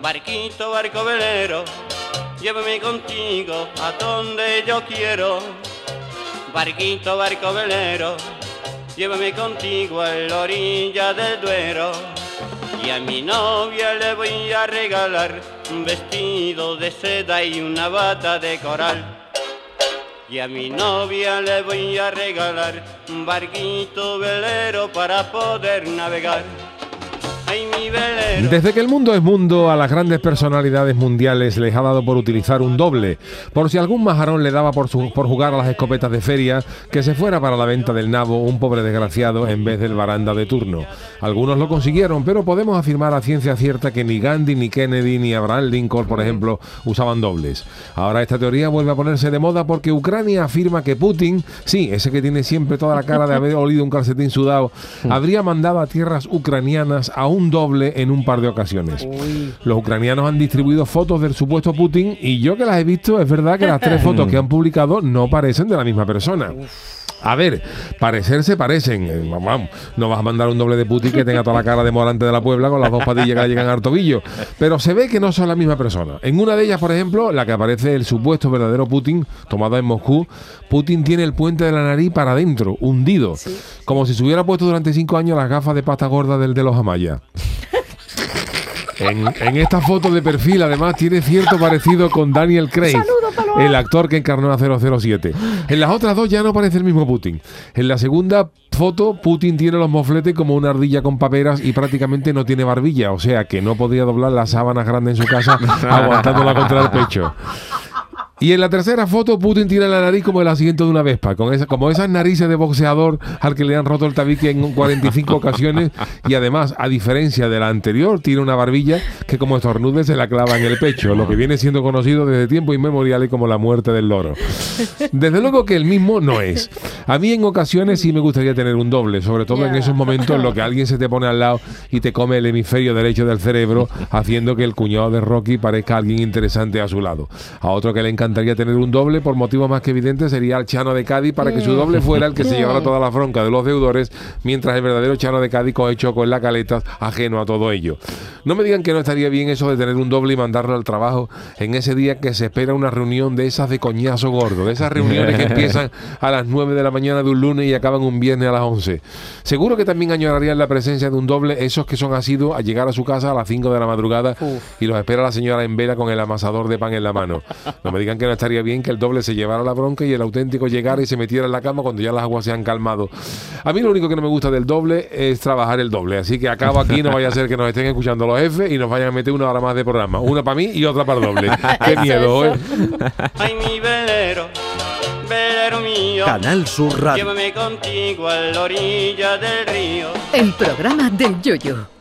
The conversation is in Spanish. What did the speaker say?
Barquito, barco velero, llévame contigo a donde yo quiero. Barquito, barco velero, llévame contigo a la orilla del Duero. Y a mi novia le voy a regalar un vestido de seda y una bata de coral. Y a mi novia le voy a regalar un barquito velero para poder navegar. Desde que el mundo es mundo, a las grandes personalidades mundiales les ha dado por utilizar un doble. Por si algún majarón le daba por, por jugar a las escopetas de feria, que se fuera para la venta del nabo un pobre desgraciado en vez del baranda de turno. Algunos lo consiguieron, pero podemos afirmar a ciencia cierta que ni Gandhi, ni Kennedy, ni Abraham Lincoln, por ejemplo, usaban dobles. Ahora esta teoría vuelve a ponerse de moda porque Ucrania afirma que Putin, sí, ese que tiene siempre toda la cara de haber olido un calcetín sudado, habría mandado a tierras ucranianas a un doble en un par de ocasiones. Los ucranianos han distribuido fotos del supuesto Putin y yo que las he visto, es verdad que las tres fotos que han publicado no parecen de la misma persona. A ver, parecerse parecen. Eh, vamos, no vas a mandar un doble de Putin que tenga toda la cara de morante de la Puebla con las dos patillas que le llegan al tobillo. Pero se ve que no son la misma persona. En una de ellas, por ejemplo, la que aparece el supuesto verdadero Putin, tomado en Moscú, Putin tiene el puente de la nariz para adentro, hundido. Como si se hubiera puesto durante cinco años las gafas de pasta gorda del de los Amaya. En, esta foto de perfil, además, tiene cierto parecido con Daniel Craig, el actor que encarnó a 007. En las otras dos ya no parece el mismo Putin. En la segunda foto, Putin tiene los mofletes como una ardilla con paperas y prácticamente no tiene barbilla, o sea que no podría doblar las sábanas grandes en su casa aguantándola contra el pecho. Y en la tercera foto, Putin tiene la nariz como el asiento de una vespa, con esa, como esas narices de boxeador al que le han roto el tabique en 45 ocasiones. Y además, a diferencia de la anterior, tiene una barbilla que como estornude se la clava en el pecho, lo que viene siendo conocido desde tiempos inmemoriales como la muerte del loro. Desde luego que el mismo no es. A mí en ocasiones sí me gustaría tener un doble, sobre todo en esos momentos en los que alguien se te pone al lado y te come el hemisferio derecho del cerebro, haciendo que el cuñado de Rocky parezca alguien interesante a su lado. A otro que le encanta encantaría tener un doble, por motivo más que evidente sería el Chano de Cádiz para que su doble fuera el que se llevara toda la bronca de los deudores, mientras el verdadero Chano de Cádiz coge choco en la caleta, ajeno a todo ello. No me digan que no estaría bien eso de tener un doble y mandarlo al trabajo en ese día que se espera una reunión de esas de coñazo gordo, de esas reuniones que empiezan a las 9 de la mañana de un lunes y acaban un viernes a las 11. Seguro que también añorarían la presencia de un doble esos que son asidos a llegar a su casa a las 5 de la madrugada y los espera la señora en vela con el amasador de pan en la mano. No me digan que no estaría bien que el doble se llevara la bronca y el auténtico llegara y se metiera en la cama cuando ya las aguas se han calmado. A mí lo único que no me gusta del doble es trabajar el doble, así que acabo aquí, no vaya a ser que nos estén escuchando los jefes y nos vayan a meter una hora más de programa, una para mí y otra para el doble. Qué miedo, ¿eh? Ay, mi velero, velero mío. Canal Sur Radio. Llévame contigo a la orilla del río. El programa del yoyo.